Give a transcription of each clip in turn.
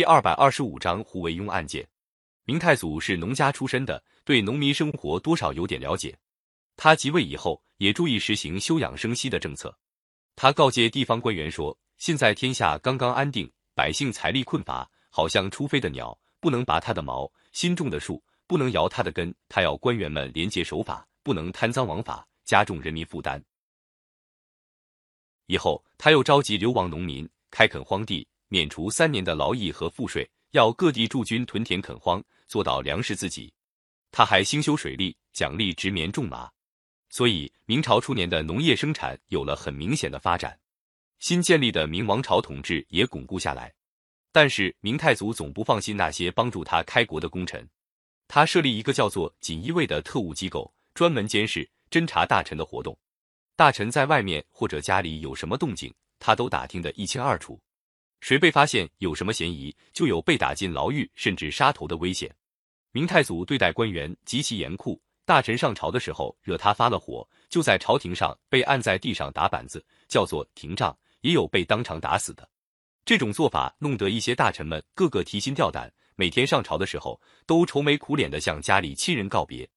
第二百二十五章胡惟庸案件。明太祖是农家出身的，对农民生活多少有点了解。他即位以后，也注意实行休养生息的政策。他告诫地方官员说：“现在天下刚刚安定，百姓财力困乏，好像出飞的鸟，不能拔它的毛；新种的树，不能摇它的根。他要官员们廉洁守法，不能贪赃枉法，加重人民负担。”以后，他又召集流亡农民，开垦荒地。免除三年的劳役和赋税，要各地驻军屯田垦荒，做到粮食自给。他还兴修水利，奖励植棉种麻，所以明朝初年的农业生产有了很明显的发展。新建立的明王朝统治也巩固下来。但是明太祖总不放心那些帮助他开国的功臣，他设立一个叫做锦衣卫的特务机构，专门监视侦查大臣的活动。大臣在外面或者家里有什么动静，他都打听得一清二楚。谁被发现有什么嫌疑，就有被打进牢狱甚至杀头的危险。明太祖对待官员极其严酷，大臣上朝的时候惹他发了火，就在朝廷上被按在地上打板子，叫做廷杖，也有被当场打死的。这种做法弄得一些大臣们个个提心吊胆，每天上朝的时候都愁眉苦脸的向家里亲人告别。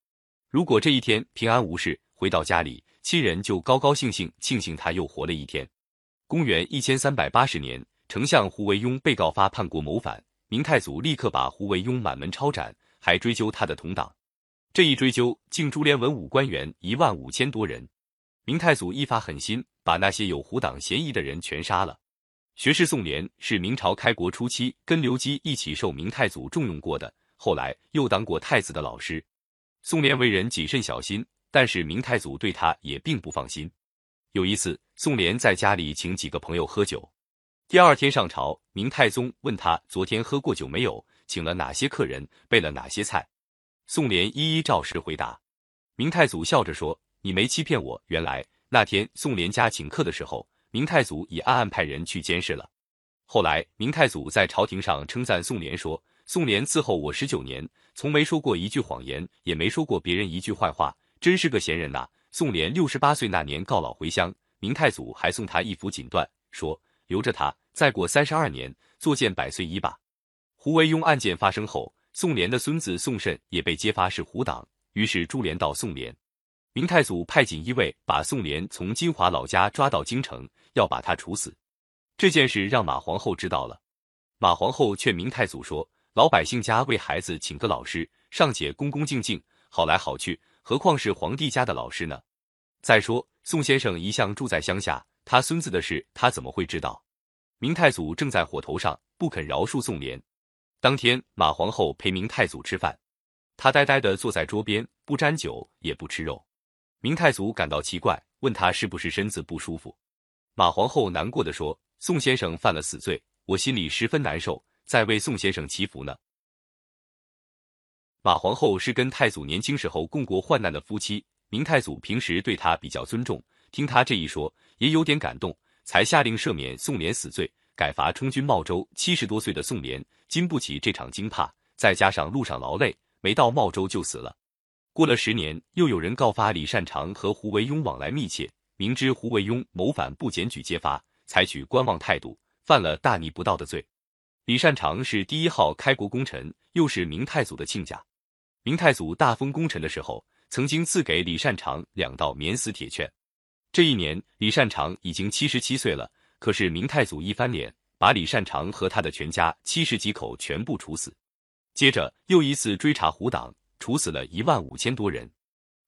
如果这一天平安无事，回到家里，亲人就高高兴兴庆幸他又活了一天。公元一千三百八十年。丞相胡惟庸被告发叛国谋反，明太祖立刻把胡惟庸满门抄斩，还追究他的同党。这一追究，竟株连文武官员一万五千多人。明太祖一发狠心，把那些有胡党嫌疑的人全杀了。学士宋濂是明朝开国初期跟刘基一起受明太祖重用过的，后来又当过太子的老师。宋濂为人谨慎小心，但是明太祖对他也并不放心。有一次，宋濂在家里请几个朋友喝酒。第二天上朝，明太宗问他昨天喝过酒没有，请了哪些客人，备了哪些菜。宋濂一一照实回答。明太祖笑着说：“你没欺骗我。”原来那天宋濂家请客的时候，明太祖已暗暗派人去监视了。后来明太祖在朝廷上称赞宋濂说：“宋濂伺候我十九年，从没说过一句谎言，也没说过别人一句坏话，真是个贤人呐。”宋濂六十八岁那年告老回乡，明太祖还送他一幅锦缎，说。留着他，再过三十二年，作践百岁一吧。胡惟庸案件发生后，宋濂的孙子宋慎也被揭发是胡党，于是株连到宋濂。明太祖派锦衣卫把宋濂从金华老家抓到京城，要把他处死。这件事让马皇后知道了，马皇后劝明太祖说：“老百姓家为孩子请个老师，尚且恭恭敬敬，好来好去，何况是皇帝家的老师呢？再说宋先生一向住在乡下。”他孙子的事，他怎么会知道？明太祖正在火头上，不肯饶恕宋濂。当天，马皇后陪明太祖吃饭，他呆呆的坐在桌边，不沾酒，也不吃肉。明太祖感到奇怪，问他是不是身子不舒服。马皇后难过的说：“宋先生犯了死罪，我心里十分难受，在为宋先生祈福呢。”马皇后是跟太祖年轻时候共过患难的夫妻，明太祖平时对她比较尊重。听她这一说，也有点感动，才下令赦免宋濂死罪，改罚充军茂州。七十多岁的宋濂经不起这场惊怕，再加上路上劳累，没到茂州就死了。过了十年，又有人告发李善长和胡惟庸往来密切，明知胡惟庸谋反不检举揭发，采取观望态度，犯了大逆不道的罪。李善长是第一号开国功臣，又是明太祖的亲家。明太祖大封功臣的时候，曾经赐给李善长两道免死铁券。这一年，李善长已经七十七岁了。可是明太祖一翻脸，把李善长和他的全家七十几口全部处死。接着又一次追查胡党，处死了一万五千多人。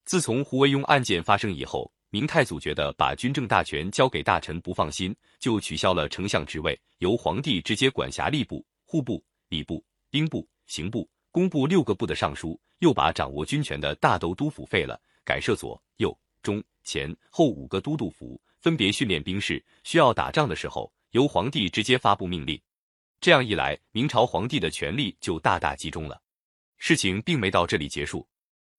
自从胡惟庸案件发生以后，明太祖觉得把军政大权交给大臣不放心，就取消了丞相职位，由皇帝直接管辖吏部、户部、礼部、兵部、刑部、工部六个部的尚书，又把掌握军权的大都督府废了，改设左、中。前后五个都督府分别训练兵士，需要打仗的时候，由皇帝直接发布命令。这样一来，明朝皇帝的权力就大大集中了。事情并没到这里结束。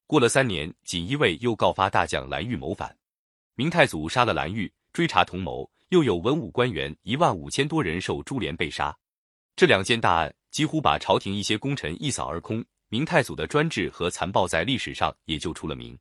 过了三年，锦衣卫又告发大将蓝玉谋反，明太祖杀了蓝玉，追查同谋，又有文武官员一万五千多人受株连被杀。这两件大案几乎把朝廷一些功臣一扫而空，明太祖的专制和残暴在历史上也就出了名。